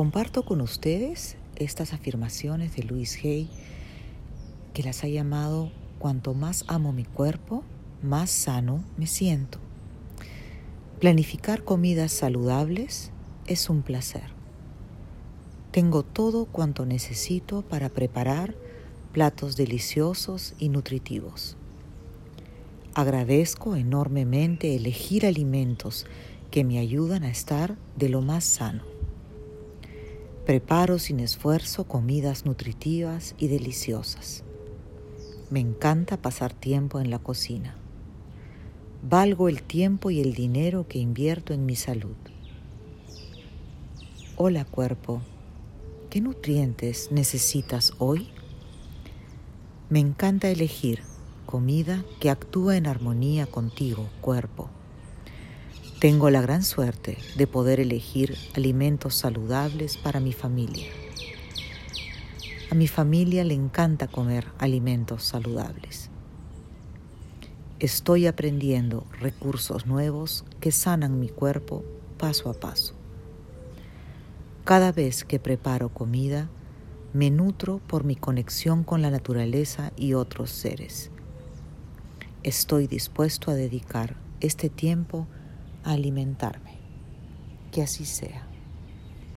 Comparto con ustedes estas afirmaciones de Luis Hay que las ha llamado Cuanto más amo mi cuerpo, más sano me siento. Planificar comidas saludables es un placer. Tengo todo cuanto necesito para preparar platos deliciosos y nutritivos. Agradezco enormemente elegir alimentos que me ayudan a estar de lo más sano. Preparo sin esfuerzo comidas nutritivas y deliciosas. Me encanta pasar tiempo en la cocina. Valgo el tiempo y el dinero que invierto en mi salud. Hola cuerpo, ¿qué nutrientes necesitas hoy? Me encanta elegir comida que actúa en armonía contigo, cuerpo. Tengo la gran suerte de poder elegir alimentos saludables para mi familia. A mi familia le encanta comer alimentos saludables. Estoy aprendiendo recursos nuevos que sanan mi cuerpo paso a paso. Cada vez que preparo comida, me nutro por mi conexión con la naturaleza y otros seres. Estoy dispuesto a dedicar este tiempo a alimentarme. Que así sea.